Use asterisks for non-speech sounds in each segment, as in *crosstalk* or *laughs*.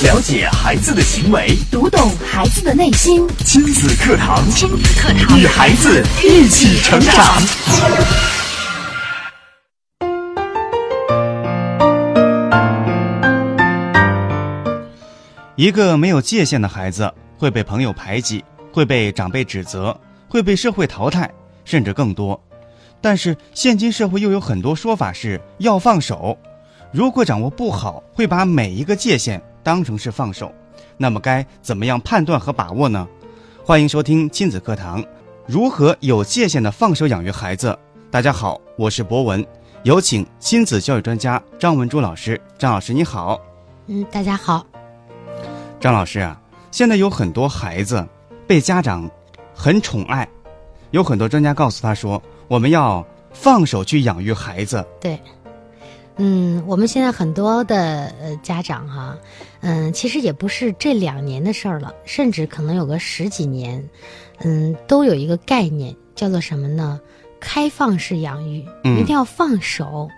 了解孩子的行为，读懂孩子的内心。亲子课堂，亲子课堂，与孩子一起成长。一个没有界限的孩子会被朋友排挤，会被长辈指责，会被社会淘汰，甚至更多。但是现今社会又有很多说法是要放手，如果掌握不好，会把每一个界限当成是放手。那么该怎么样判断和把握呢？欢迎收听亲子课堂，如何有界限的放手养育孩子？大家好，我是博文，有请亲子教育专家张文珠老师。张老师你好。嗯，大家好。张老师啊，现在有很多孩子被家长很宠爱，有很多专家告诉他说，我们要放手去养育孩子。对，嗯，我们现在很多的呃家长哈，嗯，其实也不是这两年的事儿了，甚至可能有个十几年，嗯，都有一个概念叫做什么呢？开放式养育，一定要放手。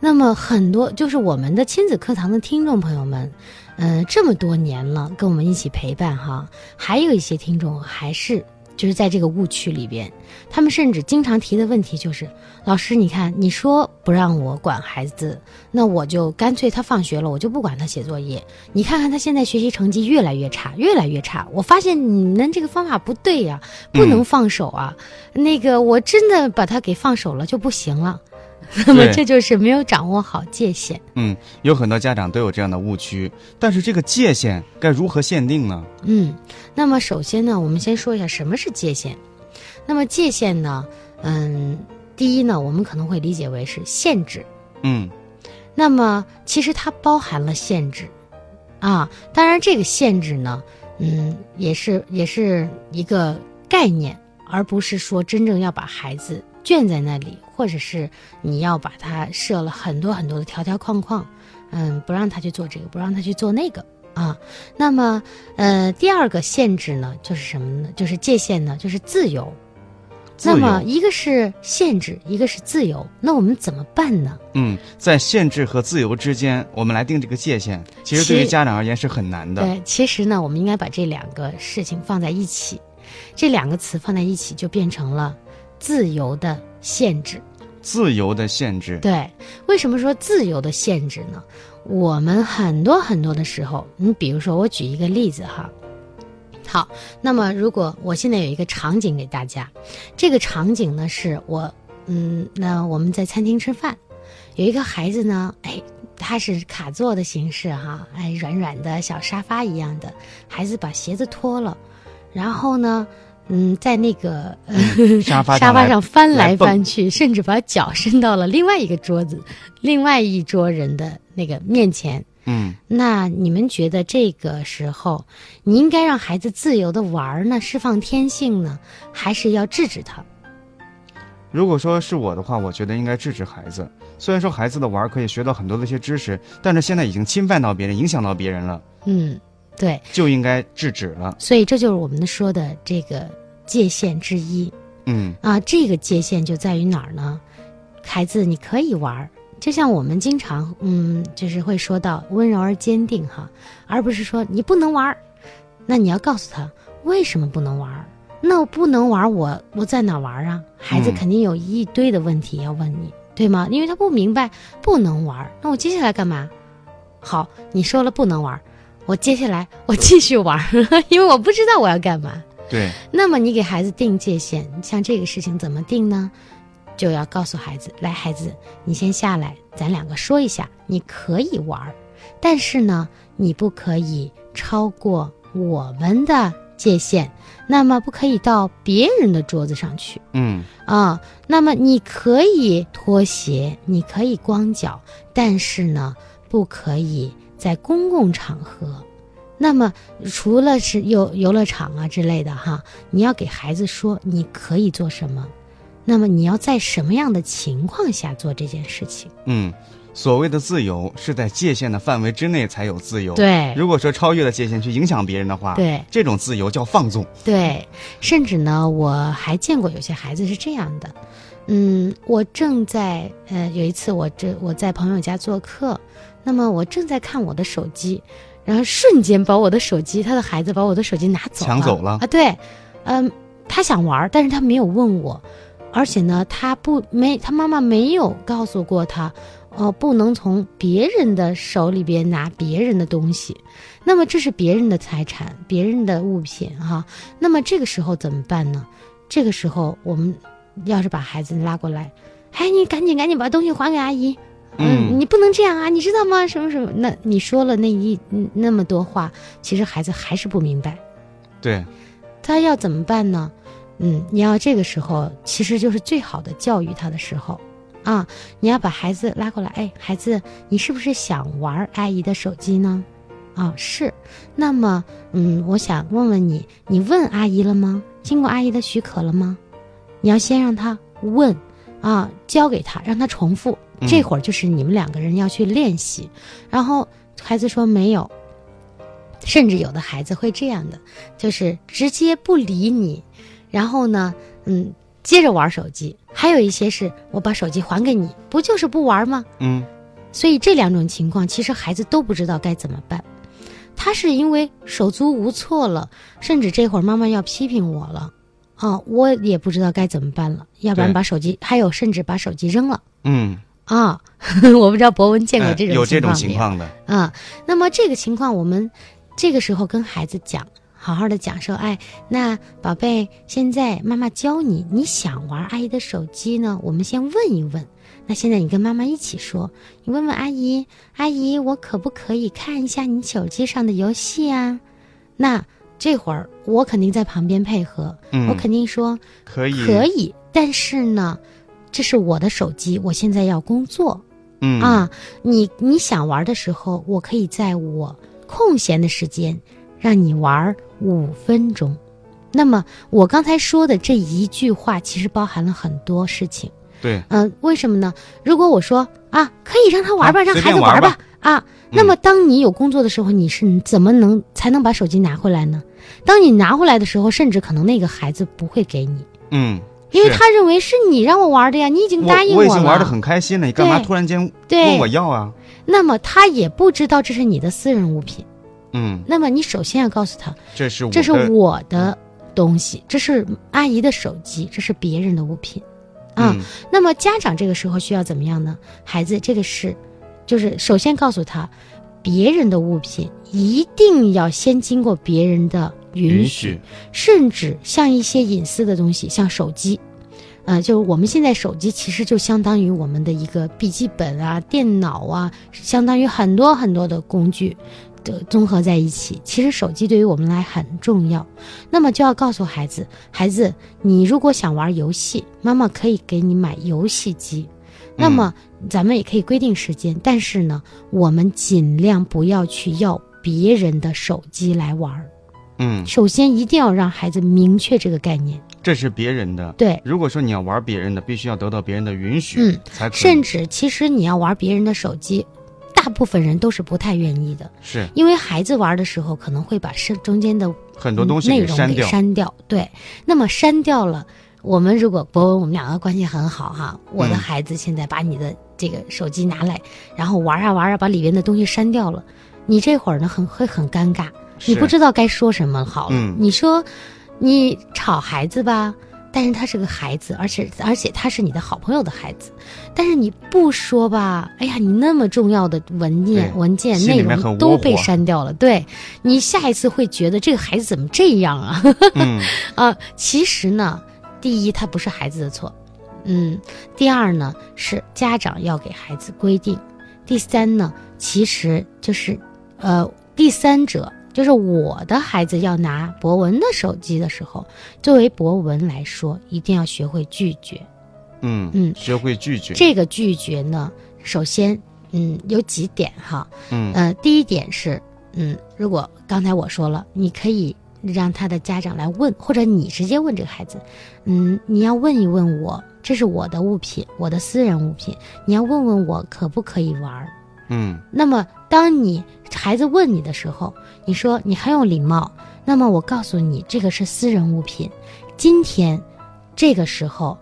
那么很多就是我们的亲子课堂的听众朋友们。嗯，这么多年了，跟我们一起陪伴哈，还有一些听众还是就是在这个误区里边，他们甚至经常提的问题就是：老师，你看你说不让我管孩子，那我就干脆他放学了，我就不管他写作业。你看看他现在学习成绩越来越差，越来越差。我发现你们这个方法不对呀，不能放手啊。那个我真的把他给放手了就不行了。*laughs* 那么这就是没有掌握好界限。嗯，有很多家长都有这样的误区，但是这个界限该如何限定呢？嗯，那么首先呢，我们先说一下什么是界限。那么界限呢，嗯，第一呢，我们可能会理解为是限制。嗯，那么其实它包含了限制，啊，当然这个限制呢，嗯，也是也是一个概念，而不是说真正要把孩子。圈在那里，或者是你要把它设了很多很多的条条框框，嗯，不让他去做这个，不让他去做那个啊。那么，呃，第二个限制呢，就是什么呢？就是界限呢，就是自由。那么，一个是限制，一个是自由。那我们怎么办呢？嗯，在限制和自由之间，我们来定这个界限，其实对于家长而言是很难的。对，其实呢，我们应该把这两个事情放在一起，这两个词放在一起，就变成了。自由的限制，自由的限制。对，为什么说自由的限制呢？我们很多很多的时候，你比如说，我举一个例子哈。好，那么如果我现在有一个场景给大家，这个场景呢是我，嗯，那我们在餐厅吃饭，有一个孩子呢，哎，他是卡座的形式哈，哎，软软的小沙发一样的，孩子把鞋子脱了，然后呢。嗯，在那个沙发 *laughs* 沙发上翻来翻去，甚至把脚伸到了另外一个桌子、另外一桌人的那个面前。嗯，那你们觉得这个时候，你应该让孩子自由的玩呢，释放天性呢，还是要制止他？如果说是我的话，我觉得应该制止孩子。虽然说孩子的玩可以学到很多的一些知识，但是现在已经侵犯到别人，影响到别人了。嗯。对，就应该制止了。所以这就是我们说的这个界限之一。嗯啊，这个界限就在于哪儿呢？孩子，你可以玩儿，就像我们经常嗯，就是会说到温柔而坚定哈，而不是说你不能玩儿。那你要告诉他为什么不能玩儿？那我不能玩儿，我我在哪玩儿啊？孩子肯定有一堆的问题要问你，对吗？因为他不明白不能玩儿，那我接下来干嘛？好，你说了不能玩儿。我接下来我继续玩，因为我不知道我要干嘛。对。那么你给孩子定界限，像这个事情怎么定呢？就要告诉孩子：来，孩子，你先下来，咱两个说一下，你可以玩，但是呢，你不可以超过我们的界限。那么不可以到别人的桌子上去。嗯。啊，那么你可以脱鞋，你可以光脚，但是呢，不可以。在公共场合，那么除了是游游乐场啊之类的哈，你要给孩子说你可以做什么，那么你要在什么样的情况下做这件事情？嗯，所谓的自由是在界限的范围之内才有自由。对，如果说超越了界限去影响别人的话，对，这种自由叫放纵。对，甚至呢，我还见过有些孩子是这样的，嗯，我正在呃有一次我这我在朋友家做客。那么我正在看我的手机，然后瞬间把我的手机，他的孩子把我的手机拿走了抢走了啊！对，嗯，他想玩，但是他没有问我，而且呢，他不没他妈妈没有告诉过他，哦，不能从别人的手里边拿别人的东西，那么这是别人的财产，别人的物品哈。那么这个时候怎么办呢？这个时候我们要是把孩子拉过来，哎，你赶紧赶紧把东西还给阿姨。嗯，你不能这样啊，你知道吗？什么什么？那你说了那一那么多话，其实孩子还是不明白。对，他要怎么办呢？嗯，你要这个时候其实就是最好的教育他的时候啊！你要把孩子拉过来，哎，孩子，你是不是想玩阿姨的手机呢？啊，是。那么，嗯，我想问问你，你问阿姨了吗？经过阿姨的许可了吗？你要先让他问，啊，交给他，让他重复。这会儿就是你们两个人要去练习，然后孩子说没有，甚至有的孩子会这样的，就是直接不理你，然后呢，嗯，接着玩手机。还有一些是我把手机还给你，不就是不玩吗？嗯，所以这两种情况，其实孩子都不知道该怎么办，他是因为手足无措了，甚至这会儿妈妈要批评我了，啊，我也不知道该怎么办了，要不然把手机，还有甚至把手机扔了。嗯。啊，*laughs* 我不知道博文见过这种有这种情况的啊。那么这个情况，我们这个时候跟孩子讲，好好的讲说，哎，那宝贝，现在妈妈教你，你想玩阿姨的手机呢？我们先问一问。那现在你跟妈妈一起说，你问问阿姨，阿姨，我可不可以看一下你手机上的游戏啊？那这会儿我肯定在旁边配合，我肯定说可以，可以。但是呢。这是我的手机，我现在要工作，嗯啊，你你想玩的时候，我可以在我空闲的时间让你玩五分钟。那么我刚才说的这一句话，其实包含了很多事情。对，嗯，为什么呢？如果我说啊，可以让他玩吧，让孩子玩吧，啊，那么当你有工作的时候，你是怎么能才能把手机拿回来呢？当你拿回来的时候，甚至可能那个孩子不会给你，嗯。因为他认为是你让我玩的呀，你已经答应我了。我已经玩的很开心了，你干嘛突然间问我要啊？那么他也不知道这是你的私人物品。嗯。那么你首先要告诉他，这是这是我的东西，这是阿姨的手机，这是别人的物品，啊。那么家长这个时候需要怎么样呢？孩子，这个是，就是首先告诉他，别人的物品一定要先经过别人的。允许，甚至像一些隐私的东西，像手机，呃，就是我们现在手机其实就相当于我们的一个笔记本啊、电脑啊，相当于很多很多的工具的综合在一起。其实手机对于我们来很重要。那么就要告诉孩子，孩子，你如果想玩游戏，妈妈可以给你买游戏机。那么咱们也可以规定时间，但是呢，我们尽量不要去要别人的手机来玩。嗯，首先一定要让孩子明确这个概念，这是别人的。对，如果说你要玩别人的，必须要得到别人的允许，嗯，才。甚至其实你要玩别人的手机，大部分人都是不太愿意的，是。因为孩子玩的时候可能会把是中间的很多东西内容给删掉。对，那么删掉了，我们如果博文我们两个关系很好哈，我的孩子现在把你的这个手机拿来，然后玩啊玩啊，把里边的东西删掉了，你这会儿呢很会很尴尬。你不知道该说什么好了。你说，你吵孩子吧，但是他是个孩子，而且而且他是你的好朋友的孩子，但是你不说吧，哎呀，你那么重要的文件文件内容都被删掉了。对，你下一次会觉得这个孩子怎么这样啊？*laughs* 啊，其实呢，第一他不是孩子的错，嗯，第二呢是家长要给孩子规定，第三呢其实就是呃第三者。就是我的孩子要拿博文的手机的时候，作为博文来说，一定要学会拒绝。嗯嗯，学会拒绝。这个拒绝呢，首先，嗯，有几点哈。嗯呃，第一点是，嗯，如果刚才我说了，你可以让他的家长来问，或者你直接问这个孩子，嗯，你要问一问我，这是我的物品，我的私人物品，你要问问我可不可以玩。嗯，那么当你孩子问你的时候，你说你很有礼貌。那么我告诉你，这个是私人物品。今天，这个时候，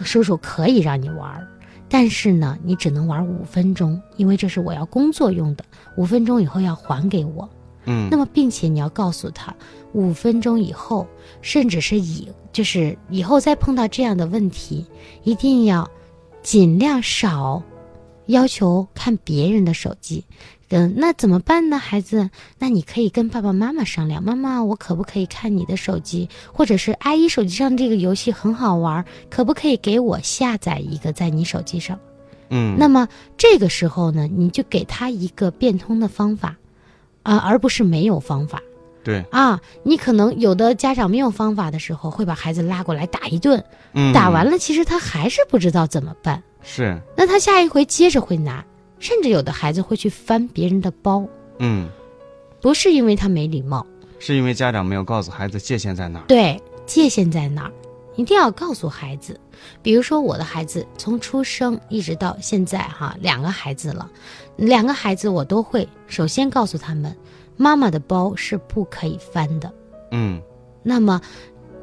叔叔可以让你玩，但是呢，你只能玩五分钟，因为这是我要工作用的，五分钟以后要还给我。嗯那么，并且你要告诉他，五分钟以后，甚至是以就是以后再碰到这样的问题，一定要尽量少要求看别人的手机。嗯，那怎么办呢，孩子？那你可以跟爸爸妈妈商量，妈妈，我可不可以看你的手机？或者是阿姨手机上这个游戏很好玩，可不可以给我下载一个在你手机上？嗯，那么这个时候呢，你就给他一个变通的方法，啊、而不是没有方法对，啊。你可能有的家长没有方法的时候，会把孩子拉过来打一顿，嗯，打完了，其实他还是不知道怎么办。是，那他下一回接着会拿，甚至有的孩子会去翻别人的包，嗯，不是因为他没礼貌，是因为家长没有告诉孩子界限在哪儿。对，界限在哪儿，一定要告诉孩子。比如说，我的孩子从出生一直到现在，哈，两个孩子了，两个孩子我都会首先告诉他们，妈妈的包是不可以翻的。嗯，那么，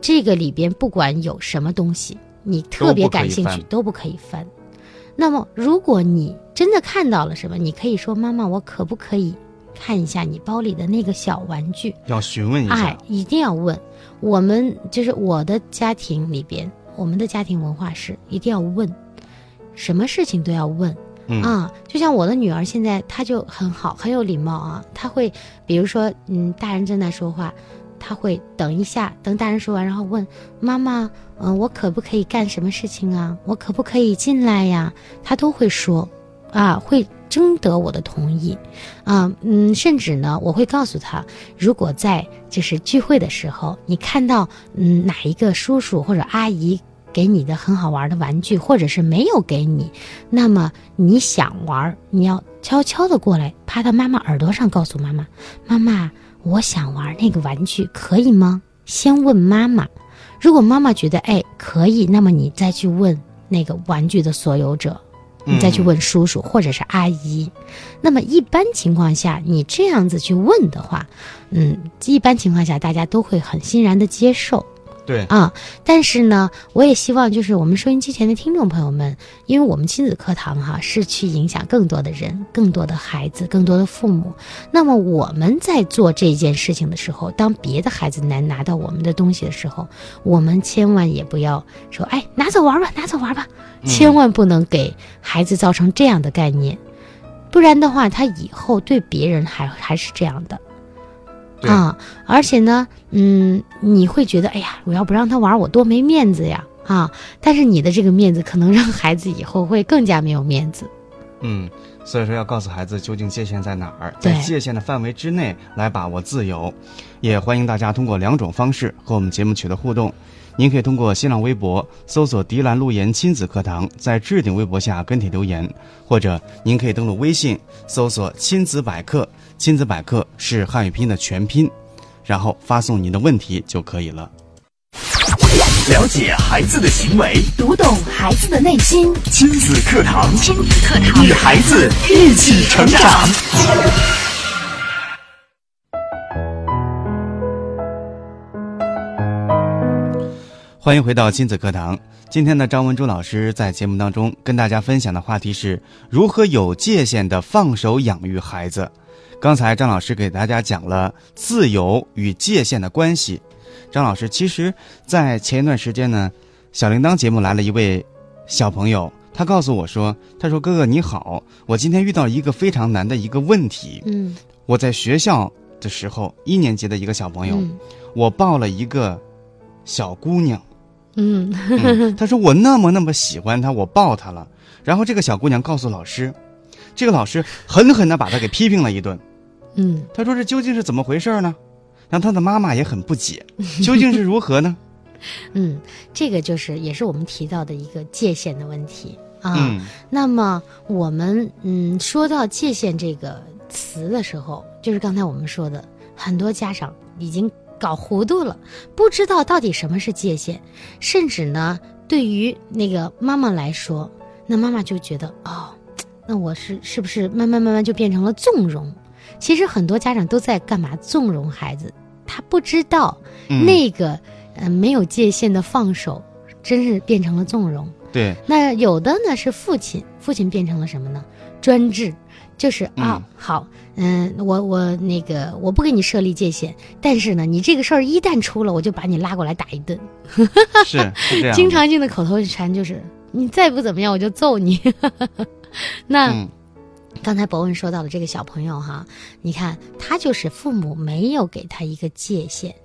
这个里边不管有什么东西，你特别感兴趣都都不可以翻。那么，如果你真的看到了什么，你可以说：“妈妈，我可不可以看一下你包里的那个小玩具？”要询问一哎下。，一定要问。我们就是我的家庭里边，我们的家庭文化是一定要问，什么事情都要问。嗯啊，就像我的女儿现在，她就很好，很有礼貌啊。她会，比如说，嗯，大人正在说话，他会等一下，等大人说完，然后问妈妈，嗯、我可不可以干什么事情啊？我可不可以进来呀？他都会说，啊，会征得我的同意，啊，嗯，甚至呢，我会告诉他，如果在就是聚会的时候，你看到嗯哪一个叔叔或者阿姨给你的很好玩的玩具，或者是没有给你，那么你想玩，你要悄悄的过来，趴到妈妈耳朵上，告诉妈妈：“妈妈，我想玩那个玩具，可以吗？”先问妈妈，如果妈妈觉得哎可以，那么你再去问那个玩具的所有者。你再去问叔叔或者是阿姨，那么一般情况下，你这样子去问的话，嗯，一般情况下大家都会很欣然的接受。对，啊，但是呢，我也希望就是我们收音机前的听众朋友们，因为我们亲子课堂哈是去影响更多的人、更多的孩子、更多的父母。那么我们在做这件事情的时候，当别的孩子难拿到我们的东西的时候，我们千万也不要说，哎，拿走玩吧，拿走玩吧，千万不能给孩子造成这样的概念，不然的话，他以后对别人还还是这样的。对啊，而且呢，嗯，你会觉得，哎呀，我要不让他玩，我多没面子呀，啊！但是你的这个面子可能让孩子以后会更加没有面子。嗯，所以说要告诉孩子究竟界限在哪儿，在界限的范围之内来把握自由。也欢迎大家通过两种方式和我们节目取得互动。您可以通过新浪微博搜索“迪兰路言亲子课堂”，在置顶微博下跟帖留言，或者您可以登录微信搜索“亲子百科”，亲子百科是汉语拼音的全拼，然后发送您的问题就可以了。了解孩子的行为，读懂孩子的内心。亲子课堂，亲子课堂与孩子一起成长。欢迎回到亲子课堂。今天呢，张文珠老师在节目当中跟大家分享的话题是如何有界限的放手养育孩子。刚才张老师给大家讲了自由与界限的关系。张老师，其实，在前一段时间呢，小铃铛节目来了一位小朋友，他告诉我说：“他说哥哥你好，我今天遇到一个非常难的一个问题。嗯我在学校的时候，一年级的一个小朋友，嗯我抱了一个小姑娘。”嗯嗯，他说我那么那么喜欢她，我抱她了。然后这个小姑娘告诉老师，这个老师狠狠地把他给批评了一顿。嗯他说这究竟是怎么回事呢？然后他的妈妈也很不解，*laughs* 究竟是如何呢？*laughs* 嗯，这个就是也是我们提到的一个界限的问题啊。嗯那么我们嗯说到界限这个词的时候，就是刚才我们说的，很多家长已经搞糊涂了，不知道到底什么是界限，甚至呢，对于那个妈妈来说，那妈妈就觉得哦，那我是是不是慢慢慢慢就变成了纵容？其实很多家长都在干嘛？纵容孩子，他不知道嗯那个呃没有界限的放手，真是变成了纵容。对，那有的呢是父亲，父亲变成了什么呢？专制，就是啊，嗯好，嗯，我我那个我不给你设立界限，但是呢，你这个事儿一旦出了，我就把你拉过来打一顿。是是这样。经常性的口头禅就是你再不怎么样，我就揍你。*laughs* 那、嗯，刚才博文说到的这个小朋友哈，你看他就是父母没有给他一个界限。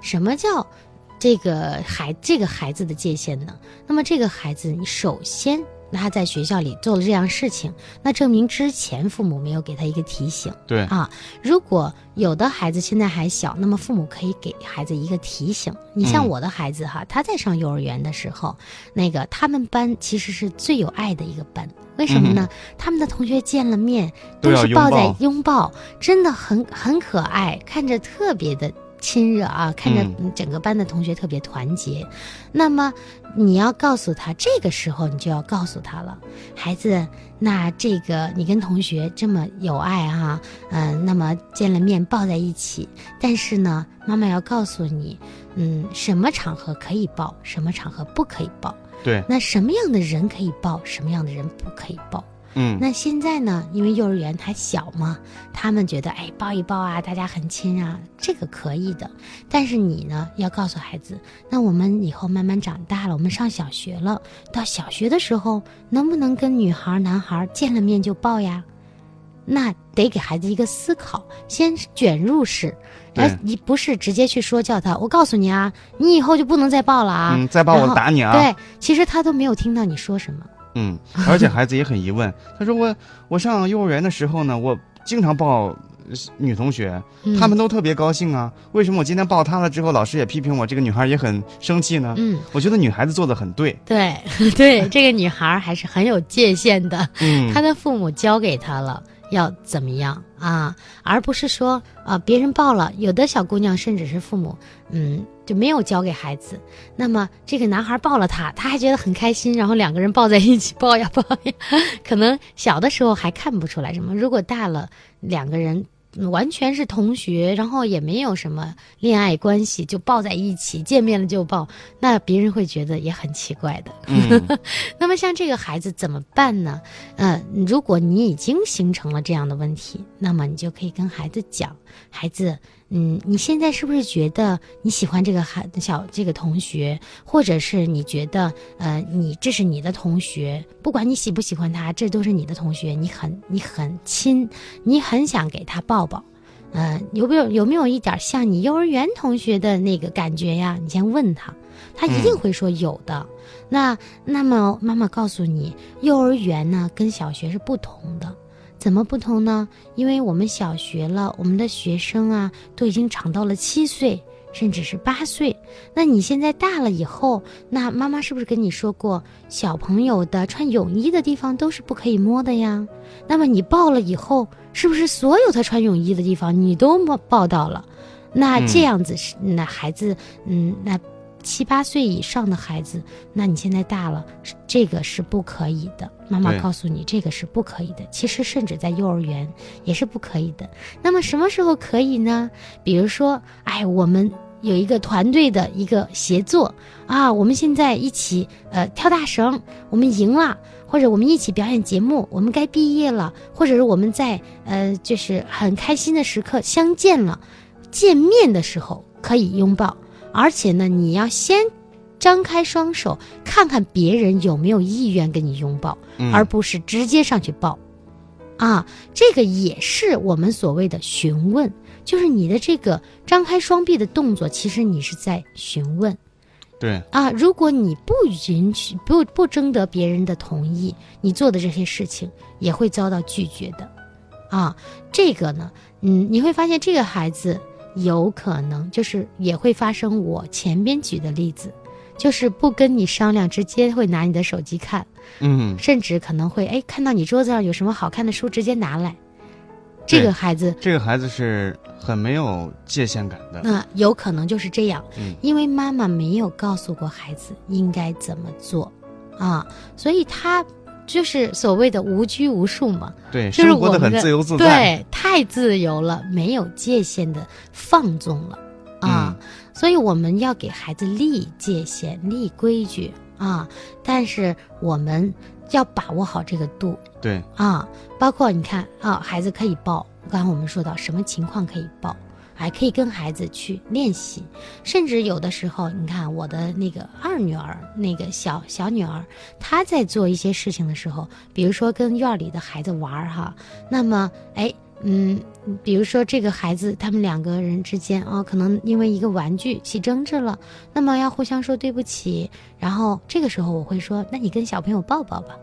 什么叫这个孩这个孩子的界限呢？那么这个孩子，你首先那他在学校里做了这样事情，那证明之前父母没有给他一个提醒。对，啊，如果有的孩子现在还小，那么父母可以给孩子一个提醒。你像嗯我的孩子哈，他在上幼儿园的时候，那个他们班其实是最有爱的一个班。为什么呢？他们的同学见了面嗯都是抱在抱拥抱，真的很很可爱，看着特别的亲热啊，看着整个班的同学特别团结。那么你要告诉他，这个时候你就要告诉他了，孩子，那这个你跟同学这么有爱哈、嗯、那么见了面抱在一起，但是呢，妈妈要告诉你，嗯，什么场合可以抱，什么场合不可以抱，对，那什么样的人可以抱，什么样的人不可以抱。嗯，那现在呢，因为幼儿园还小嘛，他们觉得哎抱一抱啊，大家很亲啊，这个可以的。但是你呢，要告诉孩子，那我们以后慢慢长大了，我们上小学了，到小学的时候，能不能跟女孩、男孩见了面就抱呀？那得给孩子一个思考，先卷入式，对而你不是直接去说教他。我告诉你啊，你以后就不能再抱了啊！嗯，再抱我打你啊！对，其实他都没有听到你说什么。嗯，而且孩子也很疑问，他说我我上幼儿园的时候呢，我经常抱呃女同学，嗯他们都特别高兴啊，为什么我今天抱她了之后，老师也批评我，这个女孩也很生气呢？嗯，我觉得女孩子做的很对，对 *laughs* 对，这个女孩还是很有界限的，嗯，她的父母教给她了要怎么样啊，而不是说啊别人抱了，有的小姑娘甚至是父母嗯就没有交给孩子，那么这个男孩抱了她，她还觉得很开心，然后两个人抱在一起抱呀抱呀，*laughs* 可能小的时候还看不出来什么，如果大了两个人。嗯完全是同学，然后也没有什么恋爱关系，就抱在一起，见面了就抱，那别人会觉得也很奇怪的。嗯 *laughs* 那么像这个孩子怎么办呢？呃，如果你已经形成了这样的问题，那么你就可以跟孩子讲，孩子，嗯，你现在是不是觉得你喜欢这个孩小这个同学，或者是你觉得，呃，你这是你的同学，不管你喜不喜欢他，这都是你的同学，你很你很亲，你很想给他抱抱。呃，有没有有没有一点像你幼儿园同学的那个感觉呀？你先问他，他一定会说有的。那那么妈妈告诉你，幼儿园呢跟小学是不同的，怎么不同呢？因为我们小学了，我们的学生啊都已经长到了七岁，甚至是八岁。那你现在大了以后，那妈妈是不是跟你说过，小朋友的穿泳衣的地方都是不可以摸的呀？那么你抱了以后，是不是所有他穿泳衣的地方你都摸抱到了？那嗯这样子是那孩子，嗯，那七八岁以上的孩子，那你现在大了，这个是不可以的。妈妈告诉你，这个是不可以的。其实甚至在幼儿园也是不可以的。那么什么时候可以呢？比如说，哎，我们有一个团队的一个协作啊，我们现在一起呃跳大绳，我们赢了。或者我们一起表演节目，我们该毕业了，或者是我们在呃，就是很开心的时刻相见了，见面的时候可以拥抱，而且呢，你要先张开双手，看看别人有没有意愿跟你拥抱，嗯而不是直接上去抱。啊，这个也是我们所谓的询问，就是你的这个张开双臂的动作，其实你是在询问。对，啊，如果你不允许、不不征得别人的同意，你做的这些事情也会遭到拒绝的。啊，这个呢，嗯，你会发现这个孩子有可能就是也会发生我前边举的例子，就是不跟你商量，直接会拿你的手机看，嗯，甚至可能会哎看到你桌子上有什么好看的书，直接拿来。这个孩子这个孩子是很没有界限感的，那有可能就是这样，嗯。因为妈妈没有告诉过孩子应该怎么做，啊，所以他就是所谓的无拘无束嘛，对，就是我们的自由自在，对，太自由了，没有界限的放纵了。啊，嗯。所以我们要给孩子立界限、立规矩啊，但是我们要把握好这个度。对，啊，包括你看啊，孩子可以抱，刚才我们说到什么情况可以抱。还可以跟孩子去练习，甚至有的时候，你看我的那个二女儿，那个小小女儿，她在做一些事情的时候，比如说跟院里的孩子玩儿哈，那么哎，嗯，比如说这个孩子他们两个人之间啊，可能因为一个玩具起争执了，那么要互相说对不起，然后这个时候我会说，那你跟小朋友抱抱吧。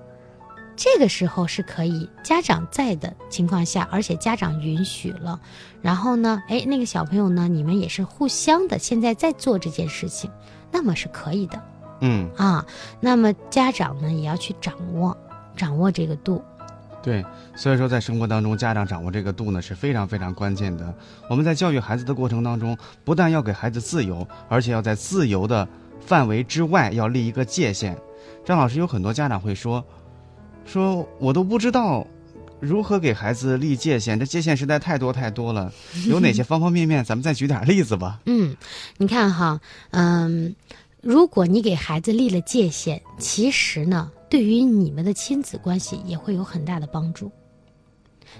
这个时候是可以家长在的情况下，而且家长允许了，然后呢，哎，那个小朋友呢，你们也是互相的，现在在做这件事情，那么是可以的嗯，啊。那么家长呢，也要去掌握掌握这个度。对，所以说在生活当中，家长掌握这个度呢是非常非常关键的。我们在教育孩子的过程当中，不但要给孩子自由，而且要在自由的范围之外要立一个界限。张老师有很多家长会说，说我都不知道如何给孩子立界限，这界限实在太多太多了，有哪些方方面面？咱们再举点例子吧。*laughs* 嗯，你看哈，嗯，如果你给孩子立了界限，其实呢，对于你们的亲子关系也会有很大的帮助。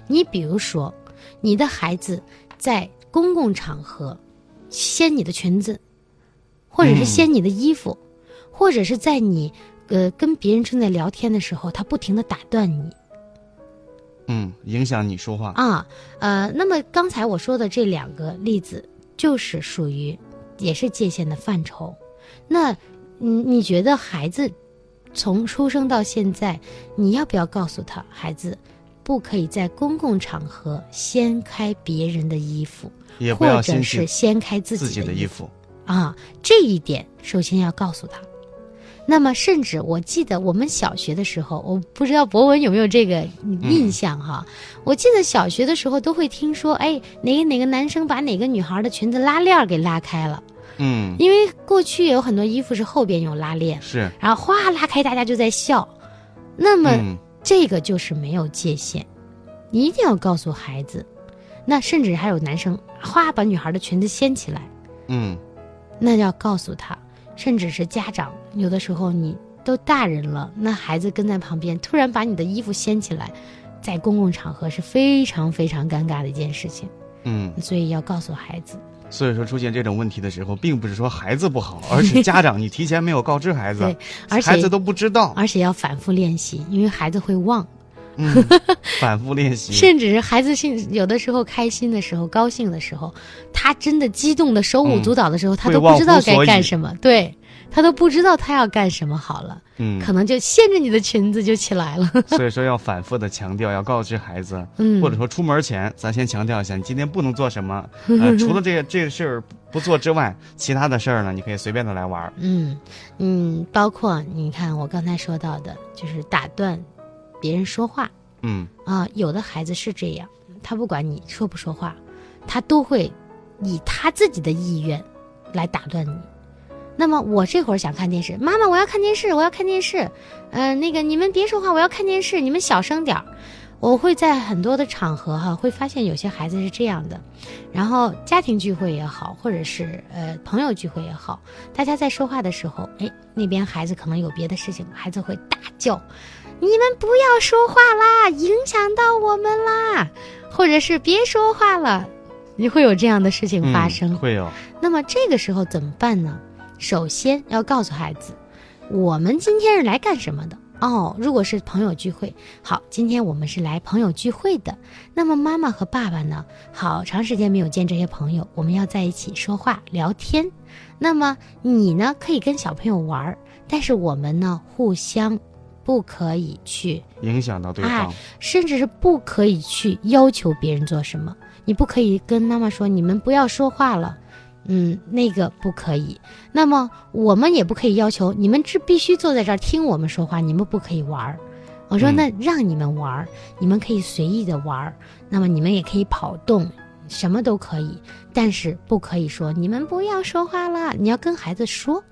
你比如说，你的孩子在公共场合掀你的裙子，或者是掀你的衣服，或者是在你呃跟别人正在聊天的时候，他不停的打断你，嗯，影响你说话。啊，呃，那么刚才我说的这两个例子，就是属于也是界限的范畴。那，你，你觉得孩子从出生到现在，你要不要告诉他，孩子不可以在公共场合掀开别人的衣服，也不要或者是掀开自己的衣服。啊，这一点首先要告诉他。那么，甚至我记得我们小学的时候，我不知道博文有没有这个印象哈？我记得小学的时候都会听说，哎，哪个哪个男生把哪个女孩的裙子拉链儿给拉开了，嗯，因为过去有很多衣服是后边有拉链，是。然后哗拉开，大家就在笑。那么、嗯这个就是没有界限，你一定要告诉孩子。那甚至还有男生哗把女孩的裙子掀起来。嗯，那要告诉他，甚至是家长，有的时候你都大人了，那孩子跟在旁边，突然把你的衣服掀起来，在公共场合是非常非常尴尬的一件事情，嗯，所以要告诉孩子。所以说出现这种问题的时候，并不是说孩子不好，而是家长你提前没有告知孩子 *laughs* 对，而且孩子都不知道，而且要反复练习，因为孩子会忘，嗯，反复练习，甚至是孩子性有的时候开心的时候、高兴的时候，他真的激动的手舞足蹈的时候，他都不知道该干什么，对他都不知道他要干什么好了，嗯，可能就掀着你的裙子就起来了，所以说 *laughs* 要反复的强调，要告知孩子，嗯，或者说出门前，咱先强调一下，你今天不能做什么，*laughs* 呃，除了这个这个事儿不做之外，其他的事儿呢，你可以随便的来玩儿，嗯嗯，包括你看我刚才说到的，就是打断别人说话嗯啊、有的孩子是这样，他不管你说不说话，他都会以他自己的意愿来打断你。那么我这会儿想看电视，妈妈我要看电视，我要看电视，呃，那个你们别说话，我要看电视，你们小声点儿。我会在很多的场合哈，会发现有些孩子是这样的，然后家庭聚会也好，或者是呃朋友聚会也好，大家在说话的时候，哎，那边孩子可能有别的事情，孩子会大叫：“你们不要说话啦，影响到我们啦！”或者是别说话了，你会有这样的事情发生。嗯会有，那么这个时候怎么办呢？首先要告诉孩子，我们今天是来干什么的。哦，如果是朋友聚会，好，今天我们是来朋友聚会的。那么妈妈和爸爸呢？好长时间没有见这些朋友，我们要在一起说话聊天。那么你呢，可以跟小朋友玩儿，但是我们呢，互相不可以去影响到对哎方，甚至是不可以去要求别人做什么。你不可以跟妈妈说你们不要说话了，嗯，那个不可以。那么我们也不可以要求你们只必须坐在这儿听我们说话，你们不可以玩儿。我说嗯那让你们玩儿，你们可以随意的玩儿，那么你们也可以跑动，什么都可以，但是不可以说你们不要说话了。你要跟孩子说，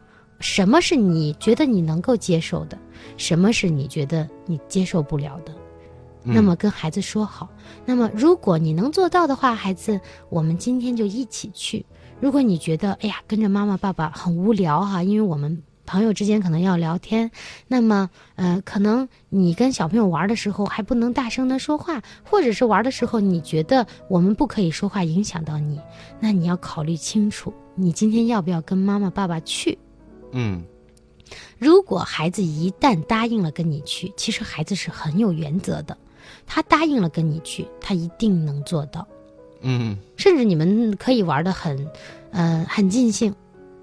什么是你觉得你能够接受的，什么是你觉得你接受不了的。嗯那么跟孩子说好。那么如果你能做到的话，孩子，我们今天就一起去。如果你觉得哎呀跟着妈妈爸爸很无聊哈、因为我们朋友之间可能要聊天，那么呃，可能你跟小朋友玩的时候还不能大声的说话，或者是玩的时候你觉得我们不可以说话影响到你，那你要考虑清楚，你今天要不要跟妈妈爸爸去？嗯如果孩子一旦答应了跟你去，其实孩子是很有原则的，他答应了跟你去，他一定能做到。嗯甚至你们可以玩的很，呃，很尽兴，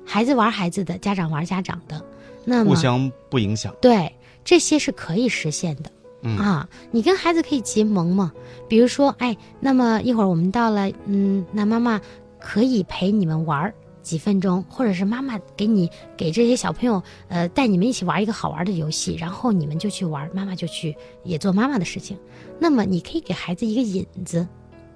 孩子玩孩子的，家长玩家长的，那么互相不影响。对这些是可以实现的。嗯啊，你跟孩子可以结盟嘛？比如说，哎，那么一会儿我们到了，嗯，那妈妈可以陪你们玩儿几分钟，或者是妈妈给你给这些小朋友，呃，带你们一起玩一个好玩的游戏，然后你们就去玩，妈妈就去也做妈妈的事情。那么你可以给孩子一个引子，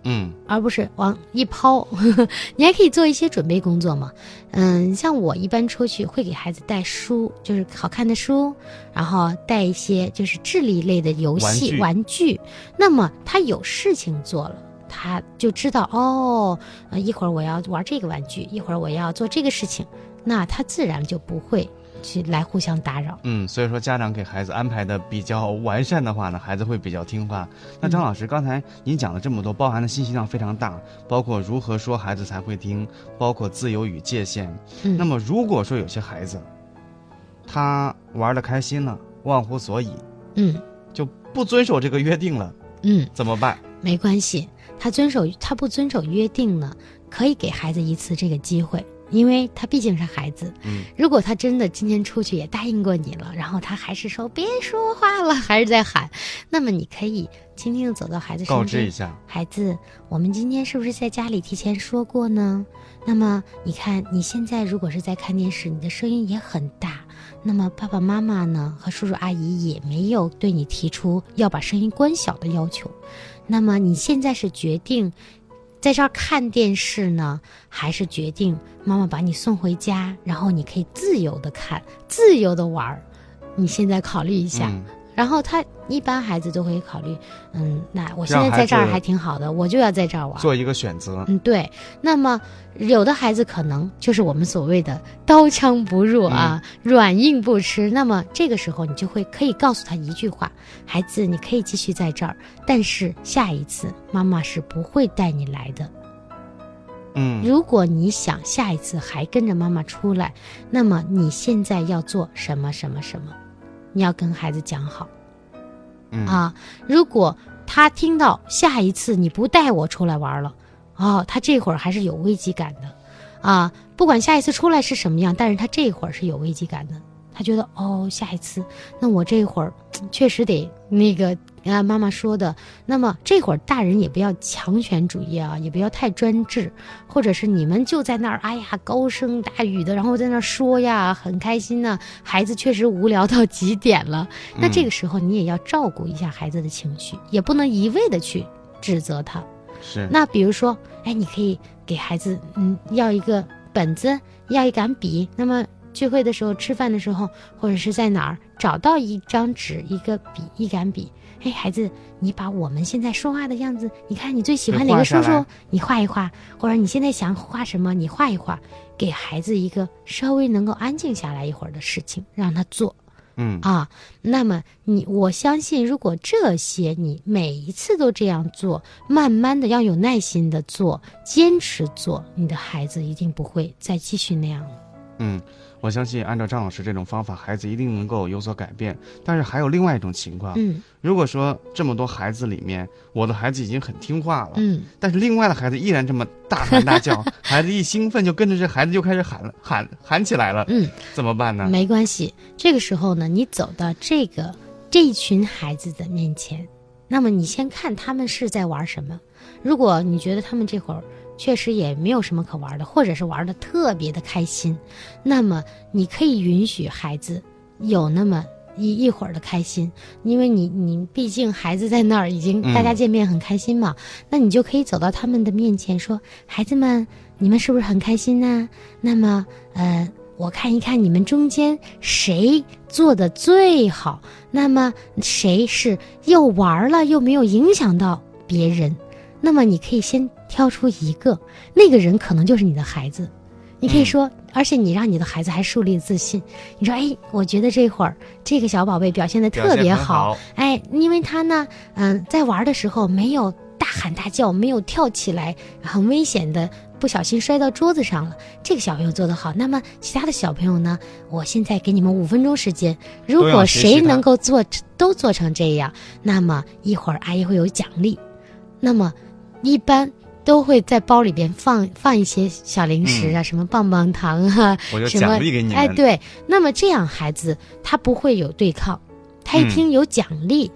嗯而不是往一抛。*laughs* 你还可以做一些准备工作嘛。嗯，像我一般出去会给孩子带书，就是好看的书，然后带一些就是智力类的游戏玩具那么他有事情做了。他就知道哦，呃，一会儿我要玩这个玩具，一会儿我要做这个事情，那他自然就不会去来互相打扰。嗯，所以说家长给孩子安排的比较完善的话呢，孩子会比较听话。那张老师，刚才您讲了这么多，包含的信息量非常大，包括如何说孩子才会听，包括自由与界限。嗯那么如果说有些孩子，他玩的开心了，忘乎所以，嗯就不遵守这个约定了，嗯，怎么办？没关系，他遵守他不遵守约定呢，可以给孩子一次这个机会，因为他毕竟是孩子。嗯，如果他真的今天出去也答应过你了，然后他还是说别说话了，还是在喊，那么你可以轻轻的走到孩子身边，告知一下。孩子，我们今天是不是在家里提前说过呢？那么你看，你现在如果是在看电视，你的声音也很大。那么爸爸妈妈呢和叔叔阿姨也没有对你提出要把声音关小的要求。那么你现在是决定在这儿看电视呢，还是决定妈妈把你送回家，然后你可以自由的看，自由的玩儿？你现在考虑一下。然后他一般孩子都会考虑，嗯，那我现在在这儿还挺好的，我就要在这儿玩。做一个选择。嗯，对。那么有的孩子可能就是我们所谓的刀枪不入啊，软硬不吃。那么这个时候你就会可以告诉他一句话：孩子，你可以继续在这儿，但是下一次妈妈是不会带你来的。嗯如果你想下一次还跟着妈妈出来，那么你现在要做什么什么什么，你要跟孩子讲好。嗯。啊，如果他听到下一次你不带我出来玩了，哦，他这会儿还是有危机感的，啊，不管下一次出来是什么样，但是他这会儿是有危机感的，他觉得哦，下一次，那我这会儿确实得那个啊，妈妈说的，那么这会儿大人也不要强权主义啊，也不要太专制，或者是你们就在那儿，哎呀，高声大语的，然后在那儿说呀，很开心呐、孩子确实无聊到极点了。那这个时候你也要照顾一下孩子的情绪，也不能一味的去指责他。是那比如说，哎，你可以给孩子嗯要一个本子，要一杆笔。那么聚会的时候、吃饭的时候，或者是在哪儿找到一张纸、一个笔、一杆笔。哎，孩子，你把我们现在说话的样子，你看你最喜欢哪个叔叔你画一画，或者你现在想画什么，你画一画，给孩子一个稍微能够安静下来一会儿的事情，让他做。嗯啊，那么你我相信，如果这些你每一次都这样做，慢慢的要有耐心的做，坚持做，你的孩子一定不会再继续那样了。嗯，我相信按照张老师这种方法，孩子一定能够有所改变。但是还有另外一种情况，嗯如果说这么多孩子里面，我的孩子已经很听话了，嗯，但是另外的孩子依然这么大喊大叫，*laughs* 孩子一兴奋就跟着这孩子就开始喊了，喊喊起来了，嗯，怎么办呢？没关系。这个时候呢，你走到这个这一群孩子的面前，那么你先看他们是在玩什么。如果你觉得他们这会儿确实也没有什么可玩的，或者是玩的特别的开心，那么你可以允许孩子有那么一一会儿的开心，因为你你毕竟孩子在那儿已经嗯大家见面很开心嘛，那你就可以走到他们的面前说：“孩子们，你们是不是很开心呢？那么呃。”我看一看你们中间谁做的最好，那么谁是又玩了又没有影响到别人，那么你可以先挑出一个，那个人可能就是你的孩子，你可以说，而且你让你的孩子还树立自信。你说，哎，我觉得这会儿这个小宝贝表现的特别好哎，因为他呢，嗯、在玩的时候没有大喊大叫，没有跳起来，很危险的不小心摔到桌子上了。这个小朋友做得好。那么其他的小朋友呢？我现在给你们五分钟时间，如果谁能够做都做成这样，那么一会儿阿姨会有奖励。那么一般。都会在包里边放放一些小零食啊，什么棒棒糖啊，我就什么奖励给你们。哎，对，那么这样孩子他不会有对抗，他一嗯听有奖励，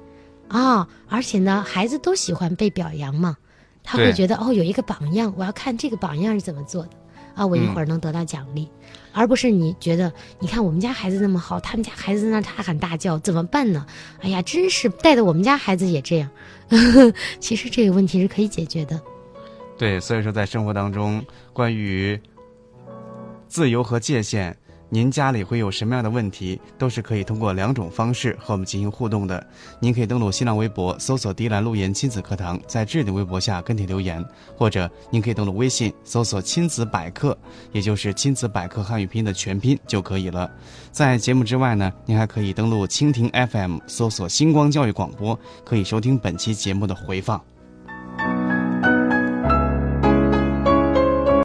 啊、而且呢，孩子都喜欢被表扬嘛，他会觉得哦，有一个榜样，我要看这个榜样是怎么做的啊，我一嗯会儿能得到奖励，而不是你觉得，你看我们家孩子那么好，他们家孩子在那儿大喊大叫，怎么办呢？哎呀，真是带的我们家孩子也这样。*laughs* 其实这个问题是可以解决的。对，所以说在生活当中，关于自由和界限，您家里会有什么样的问题，都是可以通过两种方式和我们进行互动的。您可以登录新浪微博，搜索“迪兰路言亲子课堂”，在置顶微博下跟帖留言，或者您可以登录微信，搜索“亲子百科”，也就是“亲子百科”汉语拼音的全拼就可以了。在节目之外呢，您还可以登录蜻蜓 FM，搜索“星光教育广播”，可以收听本期节目的回放。